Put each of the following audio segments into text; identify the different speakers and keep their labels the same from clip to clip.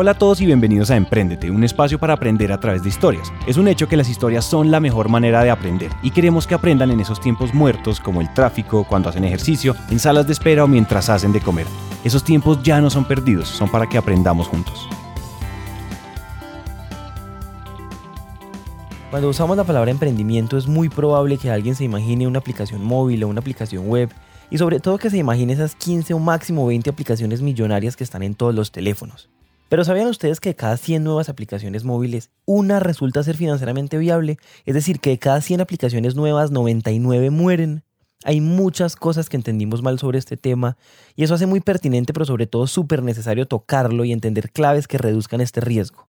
Speaker 1: Hola a todos y bienvenidos a Emprendete, un espacio para aprender a través de historias. Es un hecho que las historias son la mejor manera de aprender y queremos que aprendan en esos tiempos muertos como el tráfico, cuando hacen ejercicio, en salas de espera o mientras hacen de comer. Esos tiempos ya no son perdidos, son para que aprendamos juntos.
Speaker 2: Cuando usamos la palabra emprendimiento es muy probable que alguien se imagine una aplicación móvil o una aplicación web y sobre todo que se imagine esas 15 o máximo 20 aplicaciones millonarias que están en todos los teléfonos. Pero ¿sabían ustedes que de cada 100 nuevas aplicaciones móviles, una resulta ser financieramente viable? Es decir, que de cada 100 aplicaciones nuevas, 99 mueren. Hay muchas cosas que entendimos mal sobre este tema y eso hace muy pertinente, pero sobre todo súper necesario tocarlo y entender claves que reduzcan este riesgo.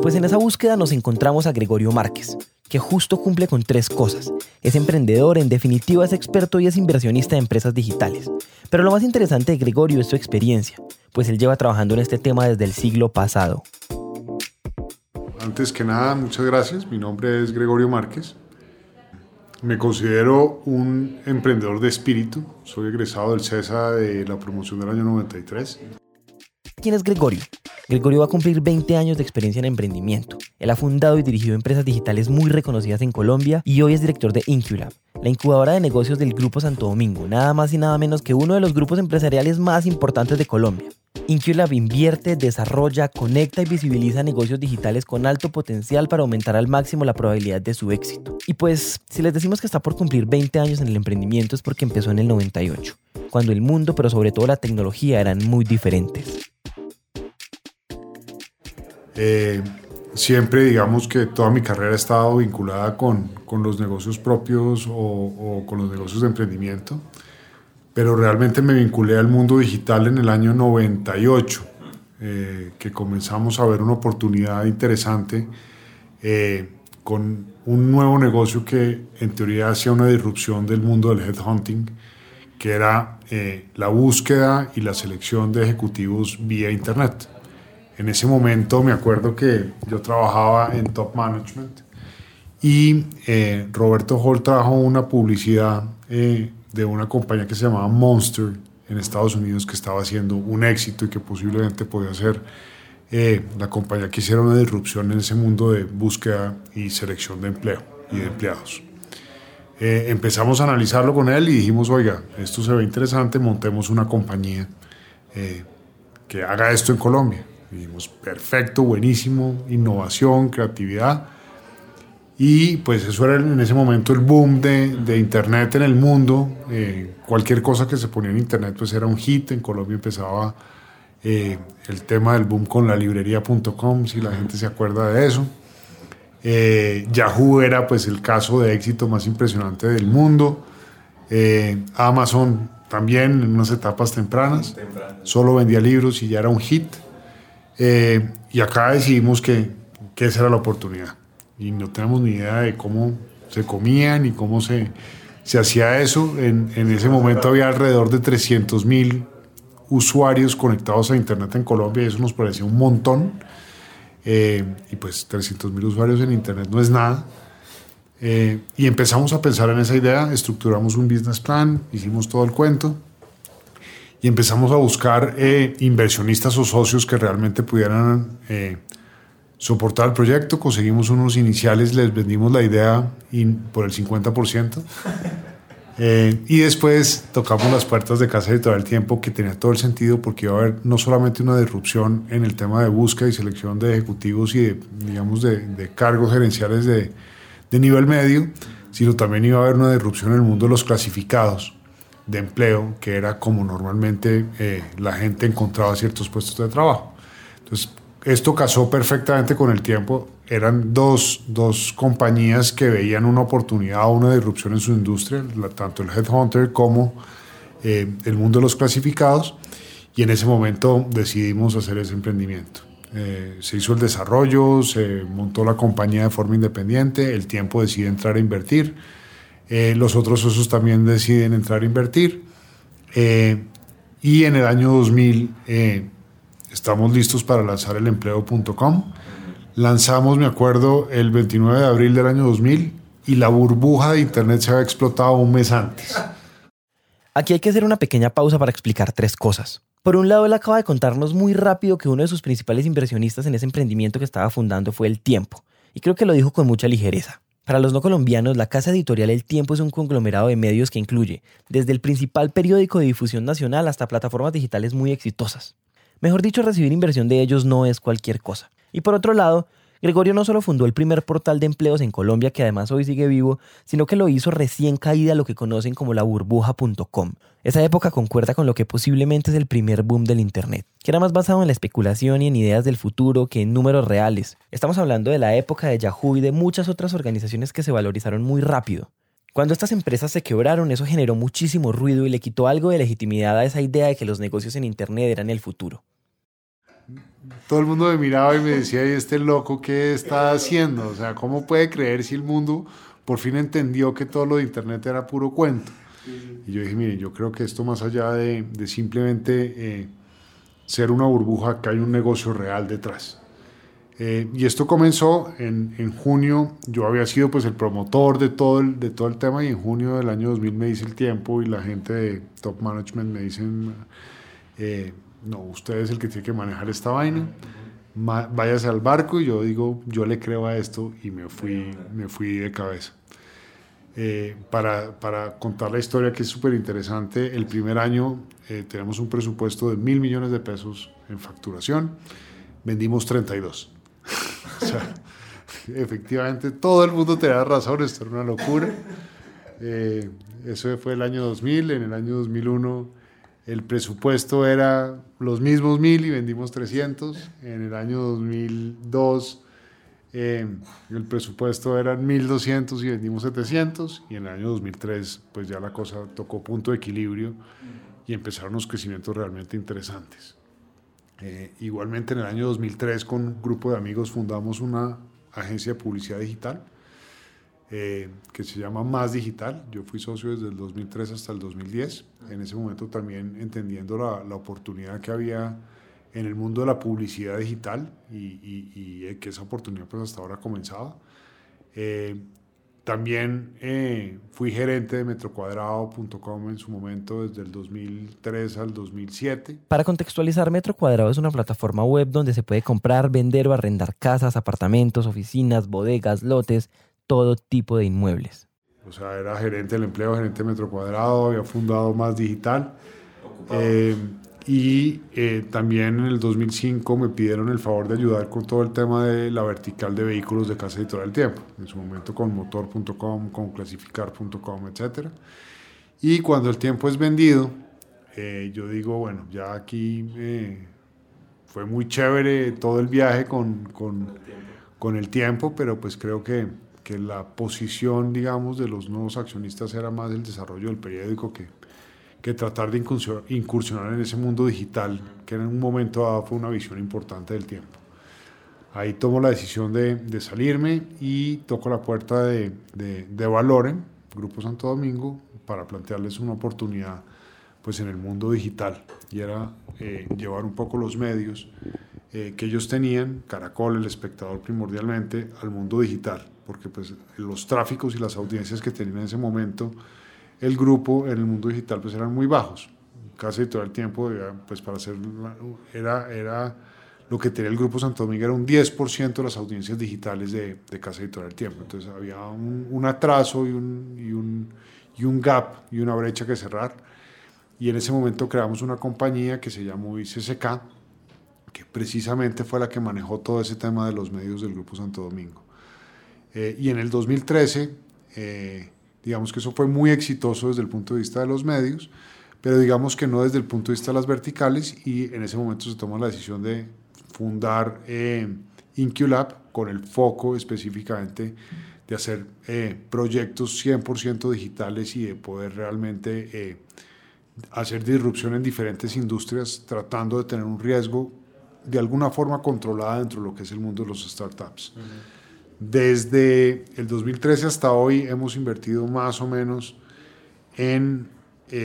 Speaker 2: Pues en esa búsqueda nos encontramos a Gregorio Márquez, que justo cumple con tres cosas. Es emprendedor, en definitiva es experto y es inversionista de empresas digitales. Pero lo más interesante de Gregorio es su experiencia, pues él lleva trabajando en este tema desde el siglo pasado.
Speaker 3: Antes que nada, muchas gracias. Mi nombre es Gregorio Márquez. Me considero un emprendedor de espíritu. Soy egresado del CESA de la promoción del año 93.
Speaker 2: ¿Quién es Gregorio? Gregorio va a cumplir 20 años de experiencia en emprendimiento. Él ha fundado y dirigido empresas digitales muy reconocidas en Colombia y hoy es director de Inculab, la incubadora de negocios del Grupo Santo Domingo, nada más y nada menos que uno de los grupos empresariales más importantes de Colombia. Inculab invierte, desarrolla, conecta y visibiliza negocios digitales con alto potencial para aumentar al máximo la probabilidad de su éxito. Y pues, si les decimos que está por cumplir 20 años en el emprendimiento es porque empezó en el 98, cuando el mundo, pero sobre todo la tecnología, eran muy diferentes.
Speaker 3: Eh, siempre digamos que toda mi carrera ha estado vinculada con, con los negocios propios o, con los negocios de emprendimiento, pero realmente me vinculé al mundo digital en el año 98, eh, que comenzamos a ver una oportunidad interesante eh, con un nuevo negocio que en teoría hacía una disrupción del mundo del headhunting, que era eh, la búsqueda y la selección de ejecutivos vía Internet. En ese momento me acuerdo que yo trabajaba en top management y eh, Roberto Hall trajo una publicidad eh, de una compañía que se llamaba Monster en Estados Unidos que estaba haciendo un éxito y que posiblemente podía ser eh, la compañía que hiciera una disrupción en ese mundo de búsqueda y selección de empleo y de empleados. empezamos a analizarlo con él y dijimos, oiga, esto se ve interesante, montemos una compañía que haga esto en Colombia. Dijimos, perfecto, buenísimo, innovación, creatividad. Y pues eso era en ese momento el boom de, de Internet en el mundo. Eh, cualquier cosa que se ponía en Internet pues era un hit. En Colombia empezaba eh, el tema del boom con la librería.com, si la gente se acuerda de eso. Eh, Yahoo era pues el caso de éxito más impresionante del mundo. Amazon también en unas etapas tempranas. Solo vendía libros y ya era un hit. Y acá decidimos que, que, esa era la oportunidad. Y no tenemos ni idea de cómo se comía ni cómo se, se hacía eso. En, en, ese momento había alrededor de 300 mil usuarios conectados a Internet en Colombia y eso nos parecía un montón. Eh, y pues 300 mil usuarios en Internet no es nada. Eh, y empezamos a pensar en esa idea, estructuramos un business plan, hicimos todo el cuento y empezamos a buscar eh, inversionistas o socios que realmente pudieran soportar el proyecto. Conseguimos unos iniciales, les vendimos la idea por el 50%. Eh, y después tocamos las puertas de Casa Editorial Tiempo, que tenía todo el sentido porque iba a haber no solamente una disrupción en el tema de búsqueda y selección de ejecutivos y de, digamos, de, de cargos gerenciales de, de nivel medio, sino también iba a haber una disrupción en el mundo de los clasificados de empleo, que era como normalmente eh, la gente encontraba ciertos puestos de trabajo. Entonces, esto casó perfectamente con el tiempo. Eran dos, dos compañías que veían una oportunidad una disrupción en su industria, tanto el Headhunter como eh, el mundo de los clasificados, y en ese momento decidimos hacer ese emprendimiento. Eh, se hizo el desarrollo, se montó la compañía de forma independiente, el tiempo decide entrar a invertir eh, los otros socios también deciden entrar a invertir. Y en el año 2000 eh, estamos listos para lanzar el empleo.com. Lanzamos, me acuerdo, el 29 de abril del año 2000 y la burbuja de Internet se había explotado un mes antes.
Speaker 2: Aquí hay que hacer una pequeña pausa para explicar tres cosas. Por un lado, él acaba de contarnos muy rápido que uno de sus principales inversionistas en ese emprendimiento que estaba fundando fue El Tiempo, y creo que lo dijo con mucha ligereza. Para los no colombianos, la casa editorial El Tiempo es un conglomerado de medios que incluye desde el principal periódico de difusión nacional hasta plataformas digitales muy exitosas. Mejor dicho, recibir inversión de ellos no es cualquier cosa. Y por otro lado, Gregorio no solo fundó el primer portal de empleos en Colombia, que además hoy sigue vivo, sino que lo hizo recién caída lo que conocen como la burbuja.com. Esa época concuerda con lo que posiblemente es el primer boom del Internet, que era más basado en la especulación y en ideas del futuro que en números reales. Estamos hablando de la época de Yahoo y de muchas otras organizaciones que se valorizaron muy rápido. Cuando estas empresas se quebraron, eso generó muchísimo ruido y le quitó algo de legitimidad a esa idea de que los negocios en Internet eran el futuro
Speaker 3: todo el mundo me miraba y me decía, ¿y este loco qué está haciendo? O sea, ¿cómo puede creer si el mundo por fin entendió que todo lo de Internet era puro cuento? Y yo dije, mire, yo creo que esto más allá de, simplemente eh, ser una burbuja, que hay un negocio real detrás. Eh, y esto comenzó en, en, junio, yo había sido pues el promotor de todo el, de todo el tema y en junio del año 2000 me dice el tiempo y la gente de top management me dicen, eh, no, usted es el que tiene que manejar esta vaina, váyase al barco y yo digo, yo le creo a esto y me fui, me fui de cabeza. Eh, para, para, contar la historia que es súper interesante, el primer año tenemos un presupuesto de mil millones de pesos en facturación, vendimos 32. o sea, efectivamente todo el mundo tenía razón, esto era una locura. Eh, eso fue el año 2000, en el año 2001 el presupuesto era los mismos mil y vendimos 300. En el año 2002 eh, el presupuesto era 1200 y vendimos 700. Y en el año 2003 pues ya la cosa tocó punto de equilibrio y empezaron los crecimientos realmente interesantes. Eh, igualmente en el año 2003 con un grupo de amigos fundamos una agencia de publicidad digital eh, que se llama Más Digital. Yo fui socio desde el 2003 hasta el 2010. En ese momento también entendiendo la, la oportunidad que había en el mundo de la publicidad digital y, y, que esa oportunidad pues hasta ahora comenzaba. Eh, también eh, fui gerente de metrocuadrado.com en su momento desde el 2003 al 2007.
Speaker 2: Para contextualizar, Metro Cuadrado es una plataforma web donde se puede comprar, vender o arrendar casas, apartamentos, oficinas, bodegas, lotes, todo tipo de inmuebles.
Speaker 3: O sea, era gerente del empleo, gerente de metro cuadrado, había fundado Más Digital. Eh, y eh, también en el 2005 me pidieron el favor de ayudar con todo el tema de la vertical de vehículos de Casa Editorial Tiempo, en su momento con motor.com, con clasificar.com, etc. Y cuando el tiempo es vendido, eh, yo digo, bueno, ya aquí fue muy chévere todo el viaje con, con, con el tiempo, pero pues creo que que la posición, digamos, de los nuevos accionistas era más el desarrollo del periódico que, que tratar de incursionar en ese mundo digital, que en un momento dado fue una visión importante del tiempo. Ahí tomo la decisión de, de salirme y toco la puerta de, de, de, Valoren, Grupo Santo Domingo, para plantearles una oportunidad pues, en el mundo digital. Y era eh, llevar un poco los medios eh, que ellos tenían, Caracol, el espectador primordialmente, al mundo digital porque pues, los tráficos y las audiencias que tenía en ese momento el grupo en el mundo digital pues eran muy bajos. Casi todo el tiempo, pues para hacer, era, era lo que tenía el grupo Santo Domingo era un 10% de las audiencias digitales de, de Casa Editorial Tiempo. Entonces había un, atraso y un, y, un, gap y una brecha que cerrar. Y en ese momento creamos una compañía que se llamó ICSK, que precisamente fue la que manejó todo ese tema de los medios del Grupo Santo Domingo. Eh, y en el 2013, eh, digamos que eso fue muy exitoso desde el punto de vista de los medios, pero digamos que no desde el punto de vista de las verticales y en ese momento se tomó la decisión de fundar eh, InQLab con el foco específicamente de hacer eh, proyectos 100% digitales y de poder realmente hacer disrupción en diferentes industrias tratando de tener un riesgo de alguna forma controlada dentro de lo que es el mundo de los startups. Desde el 2013 hasta hoy hemos invertido más o menos en 10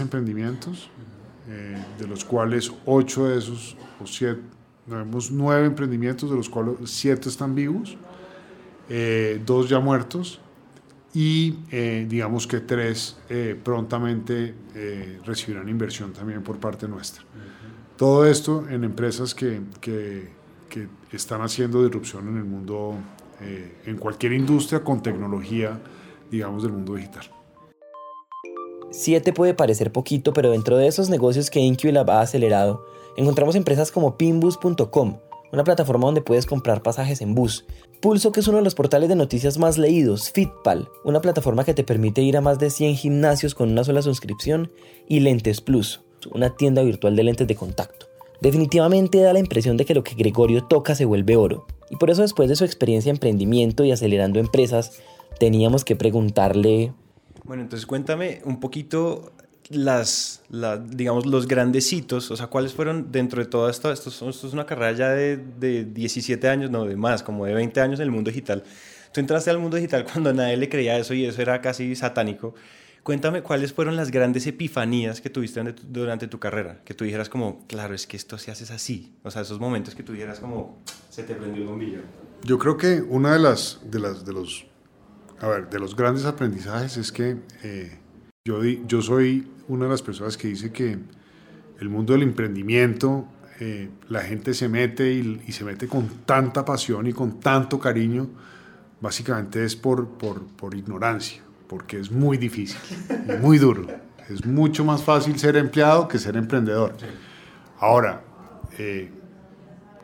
Speaker 3: eh, emprendimientos, eh, de los cuales 8 de esos, o 7, tenemos 9 emprendimientos, de los cuales 7 están vivos, 2 eh, ya muertos, y eh, digamos que tres eh, prontamente eh, recibirán inversión también por parte nuestra. Todo esto en empresas que, que, que, están haciendo disrupción en el mundo, en cualquier industria con tecnología, digamos, del mundo digital.
Speaker 2: Siete puede parecer poquito, pero dentro de esos negocios que InQlab ha acelerado, encontramos empresas como pinbus.com, una plataforma donde puedes comprar pasajes en bus. Pulso, que es uno de los portales de noticias más leídos, Fitpal, una plataforma que te permite ir a más de 100 gimnasios con una sola suscripción, y Lentes Plus, una tienda virtual de lentes de contacto. Definitivamente da la impresión de que lo que Gregorio toca se vuelve oro, y por eso después de su experiencia en emprendimiento y acelerando empresas, teníamos que preguntarle...
Speaker 1: Bueno, entonces cuéntame un poquito las, digamos, los grandes hitos, o sea, cuáles fueron dentro de todo esto, esto, es una carrera ya de, de 17 años, no, de más, como de 20 años en el mundo digital. Tú entraste al mundo digital cuando nadie le creía eso y eso era casi satánico. Cuéntame cuáles fueron las grandes epifanías que tuviste durante tu carrera, que tú dijeras como, claro, es que esto se hace así, o sea, esos momentos que tú dijeras como, se te prendió el bombillo.
Speaker 3: Yo creo que una de las, de las, de los, a ver, de los grandes aprendizajes es que eh, yo, yo soy una de las personas que dice que el mundo del emprendimiento, eh, la gente se mete y, se mete con tanta pasión y con tanto cariño, básicamente es por, por, por ignorancia, porque es muy difícil y muy duro. Es mucho más fácil ser empleado que ser emprendedor. Ahora, eh,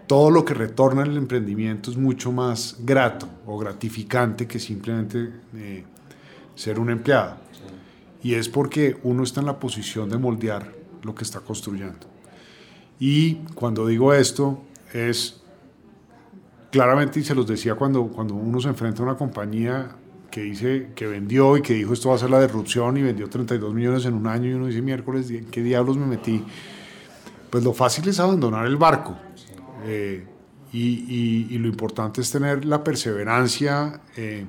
Speaker 3: todo lo que retorna el emprendimiento es mucho más grato o gratificante que simplemente eh, ser un empleado y es porque uno está en la posición de moldear lo que está construyendo. Y cuando digo esto es claramente, y se los decía cuando, cuando uno se enfrenta a una compañía que dice que vendió y que dijo esto va a ser la disrupción y vendió 32 millones en un año y uno dice miércoles, ¿qué diablos me metí? Pues lo fácil es abandonar el barco. Eh, y, y, lo importante es tener la perseverancia, eh,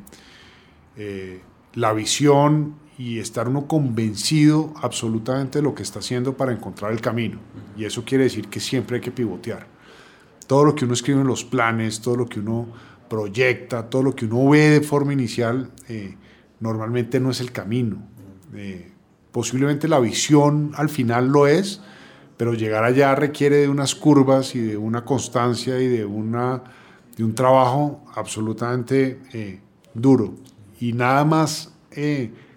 Speaker 3: eh, la visión y estar uno convencido absolutamente de lo que está haciendo para encontrar el camino. Y eso quiere decir que siempre hay que pivotear. Todo lo que uno escribe en los planes, todo lo que uno proyecta, todo lo que uno ve de forma inicial, eh, normalmente no es el camino. Eh, posiblemente la visión al final lo es, pero llegar allá requiere de unas curvas y de una constancia y de, una, de un trabajo absolutamente eh, duro. Y nada más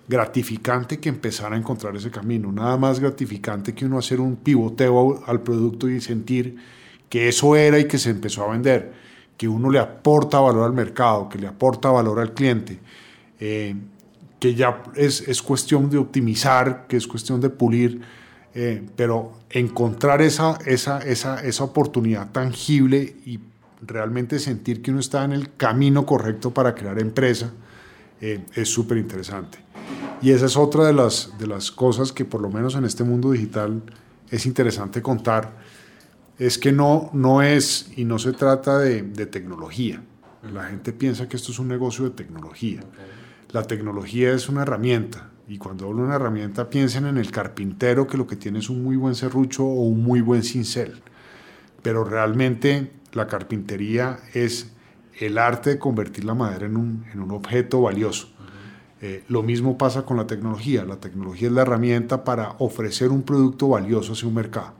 Speaker 3: gratificante que empezar a encontrar ese camino, nada más gratificante que uno hacer un pivoteo al producto y sentir que eso era y que se empezó a vender, que uno le aporta valor al mercado, que le aporta valor al cliente, eh, que ya es, es, cuestión de optimizar, que es cuestión de pulir, eh, pero encontrar esa, esa, esa, esa oportunidad tangible y realmente sentir que uno está en el camino correcto para crear empresa, eh, es súper interesante. Y esa es otra de las, de las cosas que por lo menos en este mundo digital es interesante contar, es que no, no es y no se trata de, de tecnología. La gente piensa que esto es un negocio de tecnología. La tecnología es una herramienta y cuando hablo de una herramienta piensen en el carpintero que lo que tiene es un muy buen serrucho o un muy buen cincel. Pero realmente la carpintería es el arte de convertir la madera en un, en un objeto valioso. Eh, lo mismo pasa con la tecnología. La tecnología es la herramienta para ofrecer un producto valioso hacia un mercado,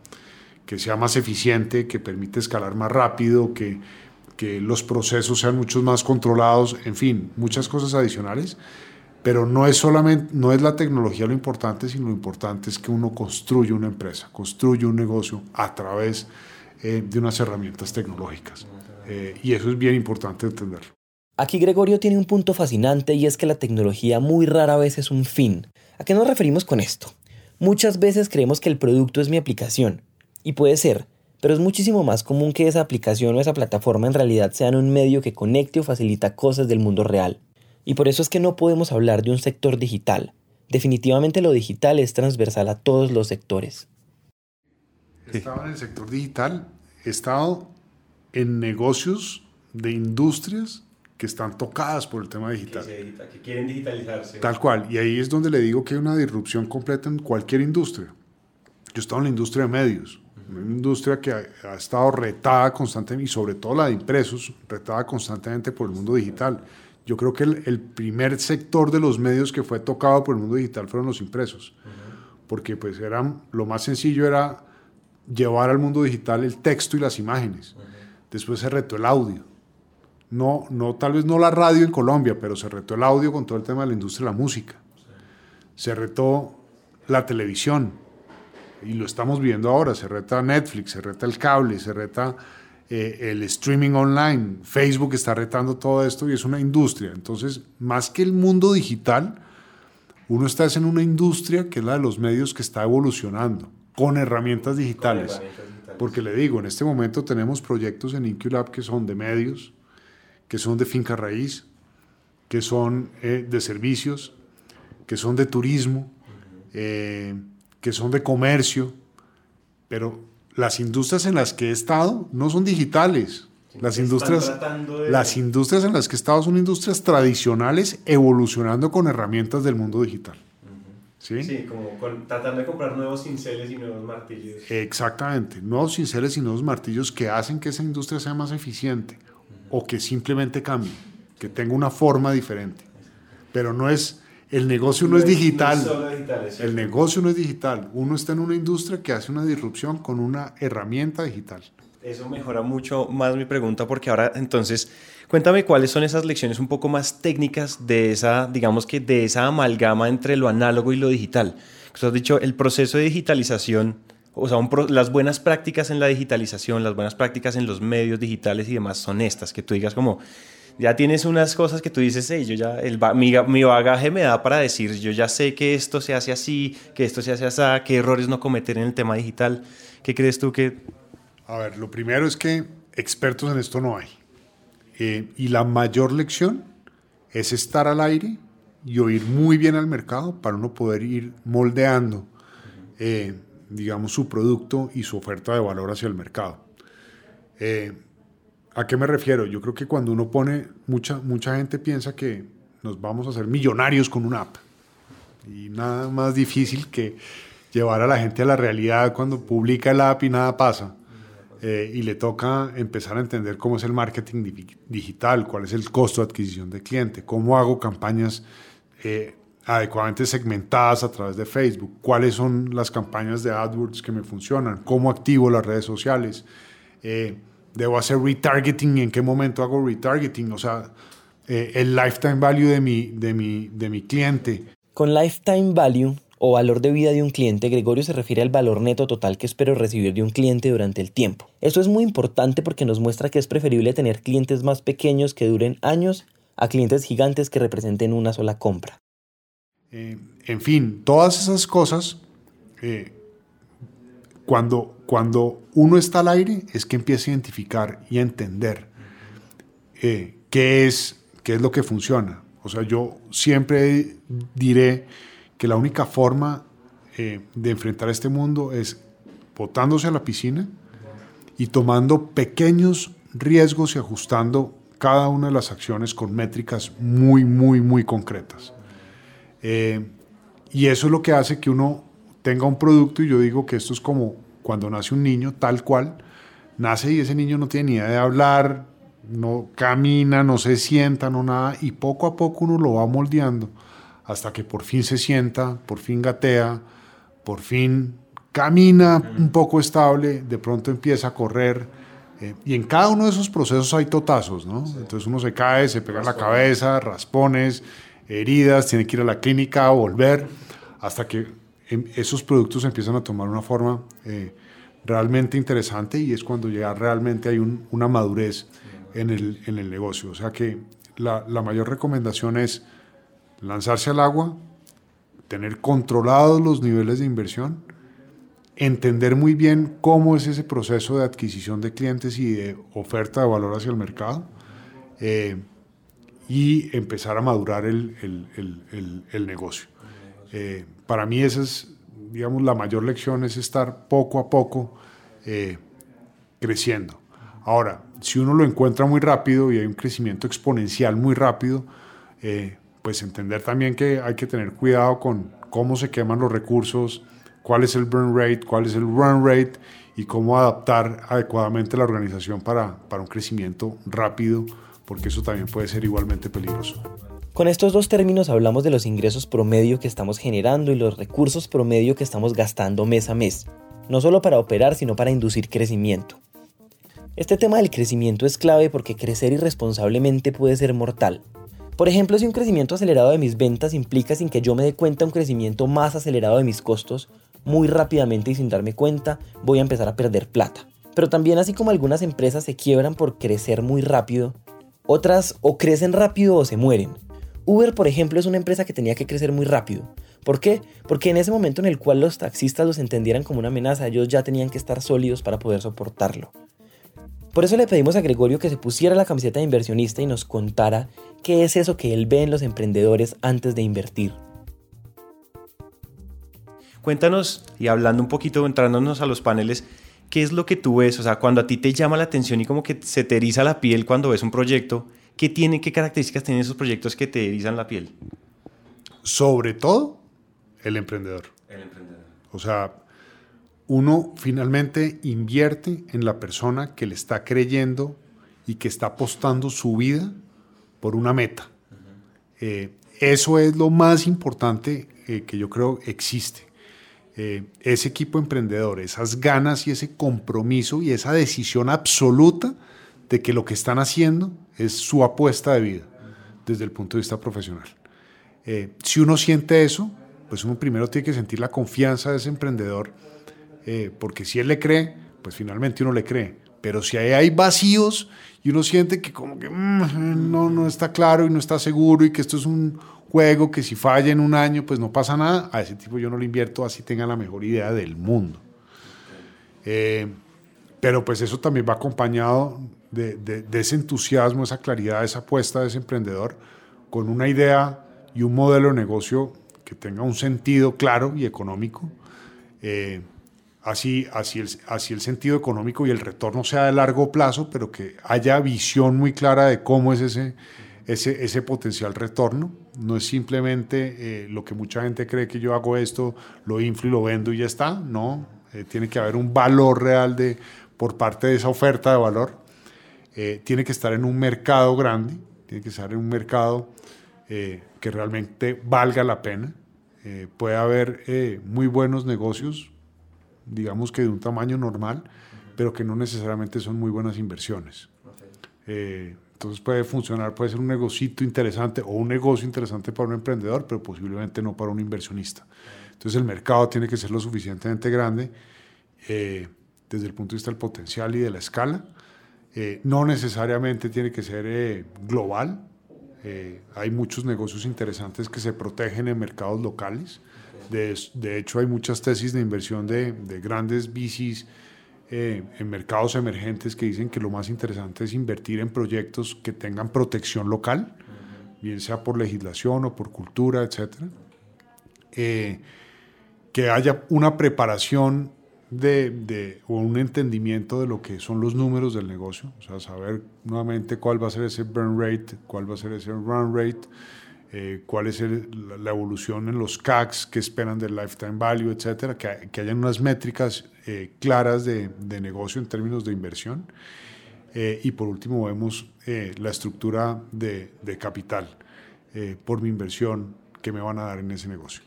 Speaker 3: que sea más eficiente, que permite escalar más rápido, que, que los procesos sean mucho más controlados, en fin, muchas cosas adicionales. Pero no es solamente, no es la tecnología lo importante, sino lo importante es que uno construye una empresa, construye un negocio a través eh, de unas herramientas tecnológicas. Eh, y eso es bien importante entenderlo.
Speaker 2: Aquí Gregorio tiene un punto fascinante y es que la tecnología muy rara vez es un fin. ¿A qué nos referimos con esto? Muchas veces creemos que el producto es mi aplicación, y puede ser, pero es muchísimo más común que esa aplicación o esa plataforma en realidad sean un medio que conecte o facilita cosas del mundo real. Y por eso es que no podemos hablar de un sector digital. Definitivamente lo digital es transversal a todos los sectores.
Speaker 3: He estado en el sector digital, he estado en negocios de industrias que están tocadas por el tema digital.
Speaker 1: Que, quieren digitalizarse.
Speaker 3: Tal cual. Y ahí es donde le digo que hay una disrupción completa en cualquier industria. Yo he estado en la industria de medios, una industria que ha, estado retada constantemente, y sobre todo la de impresos, retada constantemente por el mundo digital. yo creo que el, primer sector de los medios que fue tocado por el mundo digital fueron los impresos, porque pues eran, lo más sencillo era llevar al mundo digital el texto y las imágenes. Después se retó el audio. No, no, tal vez no la radio en Colombia, pero se retó el audio con todo el tema de la industria de la música. Se retó la televisión, y lo estamos viendo ahora, se reta Netflix, se reta el cable, se reta eh, el streaming online, Facebook está retando todo esto y es una industria. Entonces, más que el mundo digital, uno está en una industria que es la de los medios que está evolucionando con herramientas digitales. Porque le digo, en este momento tenemos proyectos en Inculab que son de medios, que son de finca raíz, que son eh, de servicios, que son de turismo, eh, que son de comercio, pero las industrias en las que he estado no son digitales. Las industrias, las industrias en las que he estado son industrias tradicionales evolucionando con herramientas del mundo digital.
Speaker 1: ¿Sí? como tratando de comprar nuevos cinceles y nuevos martillos.
Speaker 3: Exactamente, nuevos cinceles y nuevos martillos que hacen que esa industria sea más eficiente o que simplemente cambie, que tenga una forma diferente. Pero no es, el negocio no, es digital. el negocio no es digital. Uno está en una industria que hace una disrupción con una herramienta digital.
Speaker 1: Eso mejora mucho más mi pregunta porque ahora entonces Cuéntame cuáles son esas lecciones un poco más técnicas de esa, digamos que de esa amalgama entre lo análogo y lo digital. Tú has dicho el proceso de digitalización, o sea, las buenas prácticas en la digitalización, las buenas prácticas en los medios digitales y demás son estas, que tú digas como, ya tienes unas cosas que tú dices, hey, yo ya, el, mi, mi, bagaje me da para decir, yo ya sé que esto se hace así, que esto se hace así, qué errores no cometer en el tema digital. ¿Qué crees tú que...?
Speaker 3: A ver, lo primero es que expertos en esto no hay. Eh, y la mayor lección es estar al aire y oír muy bien al mercado para uno poder ir moldeando, eh, digamos, su producto y su oferta de valor hacia el mercado. Eh, ¿A qué me refiero? Yo creo que cuando uno pone, mucha, mucha gente piensa que nos vamos a hacer millonarios con una app. Y nada más difícil que llevar a la gente a la realidad cuando publica el app y nada pasa. Eh, y le toca empezar a entender cómo es el marketing digital, cuál es el costo de adquisición de cliente, cómo hago campañas eh, adecuadamente segmentadas a través de Facebook, cuáles son las campañas de AdWords que me funcionan, cómo activo las redes sociales, eh, debo hacer retargeting, en qué momento hago retargeting, o sea, el lifetime value de mi, de, mi, de mi cliente.
Speaker 2: Con lifetime value o valor de vida de un cliente, Gregorio se refiere al valor neto total que espero recibir de un cliente durante el tiempo. Esto es muy importante porque nos muestra que es preferible tener clientes más pequeños que duren años a clientes gigantes que representen una sola compra.
Speaker 3: Eh, en fin, todas esas cosas, eh, cuando, cuando uno está al aire, es que empieza a identificar y a entender eh, qué, es, qué es lo que funciona. O sea, yo siempre diré que la única forma eh, de enfrentar este mundo es botándose a la piscina y tomando pequeños riesgos y ajustando cada una de las acciones con métricas muy, muy, muy concretas. Eh, y eso es lo que hace que uno tenga un producto y yo digo que esto es como cuando nace un niño, tal cual, nace y ese niño no tiene ni idea de hablar, no camina, no se sienta, no nada, y poco a poco uno lo va moldeando hasta que por fin se sienta, por fin gatea, por fin camina un poco estable, de pronto empieza a correr. Eh, y en cada uno de esos procesos hay totazos, ¿no? Entonces uno se cae, se pega en la cabeza, raspones, heridas, tiene que ir a la clínica, volver, hasta que em, esos productos empiezan a tomar una forma eh, realmente interesante y es cuando ya realmente hay una madurez en el, en el, negocio. O sea que la, la mayor recomendación es lanzarse al agua, tener controlados los niveles de inversión, entender muy bien cómo es ese proceso de adquisición de clientes y de oferta de valor hacia el mercado eh, y empezar a madurar el, negocio. Eh, para mí esa es, digamos, la mayor lección es estar poco a poco eh, creciendo. Ahora, si uno lo encuentra muy rápido y hay un crecimiento exponencial muy rápido, pues entender también que hay que tener cuidado con cómo se queman los recursos, cuál es el burn rate, cuál es el run rate y cómo adaptar adecuadamente la organización para, para un crecimiento rápido, porque eso también puede ser igualmente peligroso.
Speaker 2: Con estos dos términos hablamos de los ingresos promedio que estamos generando y los recursos promedio que estamos gastando mes a mes, no solo para operar, sino para inducir crecimiento. Este tema del crecimiento es clave porque crecer irresponsablemente puede ser mortal. Por ejemplo, si un crecimiento acelerado de mis ventas implica sin que yo me dé cuenta un crecimiento más acelerado de mis costos, muy rápidamente y sin darme cuenta voy a empezar a perder plata. Pero también así como algunas empresas se quiebran por crecer muy rápido, otras o crecen rápido o se mueren. Uber, por ejemplo, es una empresa que tenía que crecer muy rápido. ¿Por qué? Porque en ese momento en el cual los taxistas los entendieran como una amenaza, ellos ya tenían que estar sólidos para poder soportarlo. Por eso le pedimos a Gregorio que se pusiera la camiseta de inversionista y nos contara qué es eso que él ve en los emprendedores antes de invertir.
Speaker 1: Cuéntanos, y hablando un poquito, entrándonos a los paneles, ¿qué es lo que tú ves? O sea, cuando a ti te llama la atención y como que se te la piel cuando ves un proyecto, ¿Qué tiene, qué características tienen esos proyectos que te erizan la piel?
Speaker 3: Sobre todo, el emprendedor.
Speaker 1: El emprendedor.
Speaker 3: O sea, uno finalmente invierte en la persona que le está creyendo y que está apostando su vida por una meta. Eh, eso es lo más importante eh, que yo creo existe. Eh, ese equipo emprendedor, esas ganas y ese compromiso y esa decisión absoluta de que lo que están haciendo es su apuesta de vida desde el punto de vista profesional. Eh, si uno siente eso, pues uno primero tiene que sentir la confianza de ese emprendedor, eh, porque si él le cree, pues finalmente uno le cree. Pero si ahí hay vacíos y uno siente que como que mm, no, no está claro y no está seguro y que esto es un juego que si falla en un año, pues no pasa nada, a ese tipo yo no le invierto así tenga la mejor idea del mundo. Eh, pero pues eso también va acompañado de, ese entusiasmo, esa claridad, esa apuesta de ese emprendedor con una idea y un modelo de negocio que tenga un sentido claro y económico. Eh, así, así, el, sentido económico y el retorno sea de largo plazo, pero que haya visión muy clara de cómo es ese, ese, ese potencial retorno. No es simplemente eh, lo que mucha gente cree que yo hago esto, lo inflo y lo vendo y ya está. No, eh, tiene que haber un valor real de, por parte de esa oferta de valor. Eh, tiene que estar en un mercado grande, tiene que estar en un mercado eh, que realmente valga la pena. Eh, puede haber muy buenos negocios, digamos que de un tamaño normal, pero que no necesariamente son muy buenas inversiones. entonces puede funcionar, puede ser un negocito interesante o un negocio interesante para un emprendedor, pero posiblemente no para un inversionista. Entonces el mercado tiene que ser lo suficientemente grande desde el punto de vista del potencial y de la escala eh, no necesariamente tiene que ser eh, global. Eh, hay muchos negocios interesantes que se protegen en mercados locales. De, hecho, hay muchas tesis de inversión de, grandes bicis en mercados emergentes que dicen que lo más interesante es invertir en proyectos que tengan protección local, bien sea por legislación o por cultura, etc. que haya una preparación de, de, o un entendimiento de lo que son los números del negocio, o sea, saber nuevamente cuál va a ser ese burn rate, cuál va a ser ese run rate, eh, cuál es la evolución en los CACs que esperan del lifetime value, etcétera, que, que hayan unas métricas eh, claras de, de, negocio en términos de inversión. Eh, y por último vemos la estructura de, de capital por mi inversión que me van a dar en ese negocio.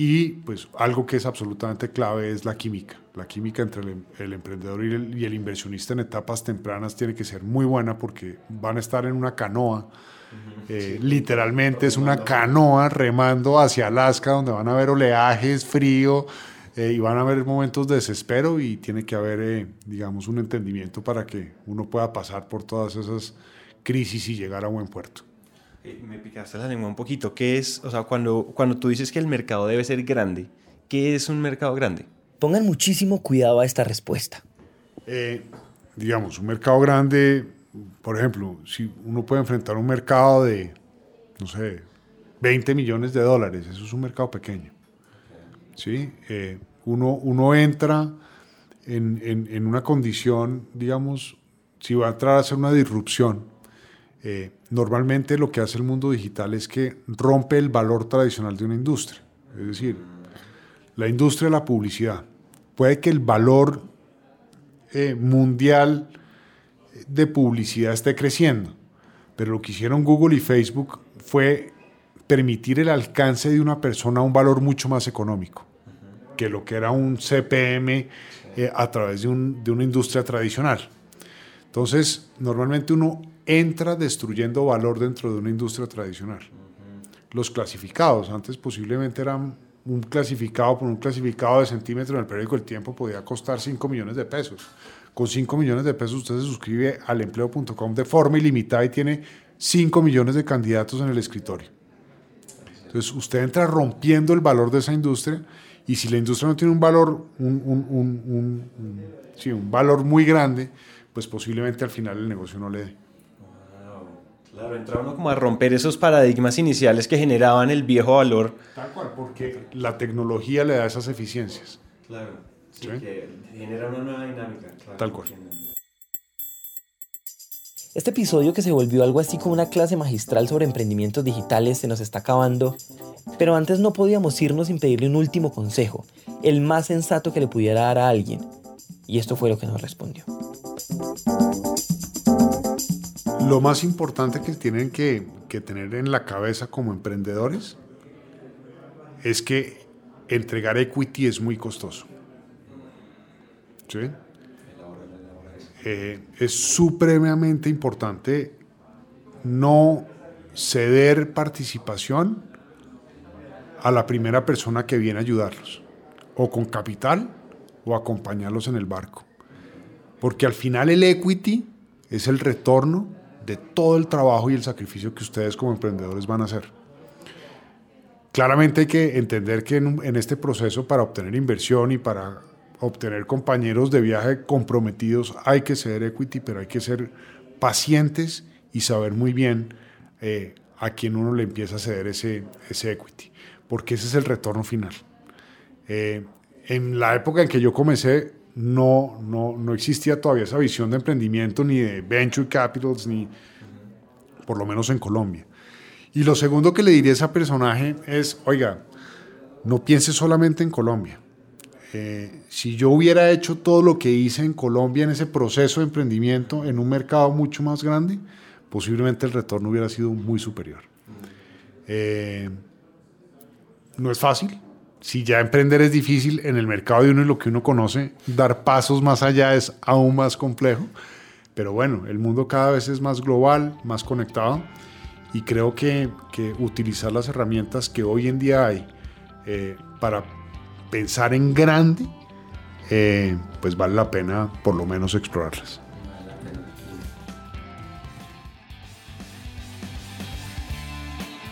Speaker 3: Y pues algo que es absolutamente clave es la química. La química entre el, emprendedor y el, inversionista en etapas tempranas tiene que ser muy buena porque van a estar en una canoa. Eh, literalmente es una canoa remando hacia Alaska donde van a haber oleajes, frío eh, y van a haber momentos de desespero y tiene que haber, eh, digamos, un entendimiento para que uno pueda pasar por todas esas crisis y llegar a buen puerto.
Speaker 1: Eh, me picaste la lengua un poquito. ¿Qué es, o sea, cuando, cuando tú dices que el mercado debe ser grande, ¿qué es un mercado grande?
Speaker 2: Pongan muchísimo cuidado a esta respuesta.
Speaker 3: Eh, digamos, un mercado grande, por ejemplo, si uno puede enfrentar un mercado de, no sé, 20 millones de dólares, eso es un mercado pequeño. ¿sí? Eh, uno, uno entra en, en, en, una condición, digamos, si va a entrar a hacer una disrupción, eh, normalmente lo que hace el mundo digital es que rompe el valor tradicional de una industria. Es decir, la industria de la publicidad. Puede que el valor eh, mundial de publicidad esté creciendo, pero lo que hicieron Google y Facebook fue permitir el alcance de una persona a un valor mucho más económico que lo que era un CPM eh, a través de, de una industria tradicional. Entonces, normalmente uno entra destruyendo valor dentro de una industria tradicional. Los clasificados, antes posiblemente eran un clasificado por un clasificado de centímetro en el periódico El Tiempo podía costar 5 millones de pesos. Con 5 millones de pesos usted se suscribe al empleo.com de forma ilimitada y tiene 5 millones de candidatos en el escritorio. Entonces usted entra rompiendo el valor de esa industria y si la industria no tiene un valor, un, un, valor muy grande, pues posiblemente al final el negocio no le dé.
Speaker 1: Claro, entra uno como a romper esos paradigmas iniciales que generaban el viejo valor.
Speaker 3: Tal cual, porque la tecnología le da esas eficiencias.
Speaker 1: Claro, sí, que genera una nueva dinámica.
Speaker 3: Tal cual.
Speaker 2: Este episodio que se volvió algo así como una clase magistral sobre emprendimientos digitales se nos está acabando, pero antes no podíamos irnos sin pedirle un último consejo, el más sensato que le pudiera dar a alguien. Y esto fue lo que nos respondió
Speaker 3: lo más importante que tienen que, tener en la cabeza como emprendedores es que entregar equity es muy costoso. Eh, es supremamente importante no ceder participación a la primera persona que viene a ayudarlos, o con capital o acompañarlos en el barco. Porque al final el equity es el retorno de todo el trabajo y el sacrificio que ustedes como emprendedores van a hacer. Claramente hay que entender que en, este proceso para obtener inversión y para obtener compañeros de viaje comprometidos hay que ser equity, pero hay que ser pacientes y saber muy bien eh, a quién uno le empieza a ceder ese, ese equity, porque ese es el retorno final. Eh, en la época en que yo comencé, no, no, no existía todavía esa visión de emprendimiento ni de venture capitals, ni por lo menos en Colombia. Y lo segundo que le diría a ese personaje es, oiga, no piense solamente en Colombia. Eh, si yo hubiera hecho todo lo que hice en Colombia en ese proceso de emprendimiento en un mercado mucho más grande, posiblemente el retorno hubiera sido muy superior. Eh, no es fácil, si ya emprender es difícil en el mercado de uno y lo que uno conoce, dar pasos más allá es aún más complejo. Pero bueno, el mundo cada vez es más global, más conectado y creo que, utilizar las herramientas que hoy en día hay eh, para pensar en grande, eh, pues vale la pena por lo menos explorarlas.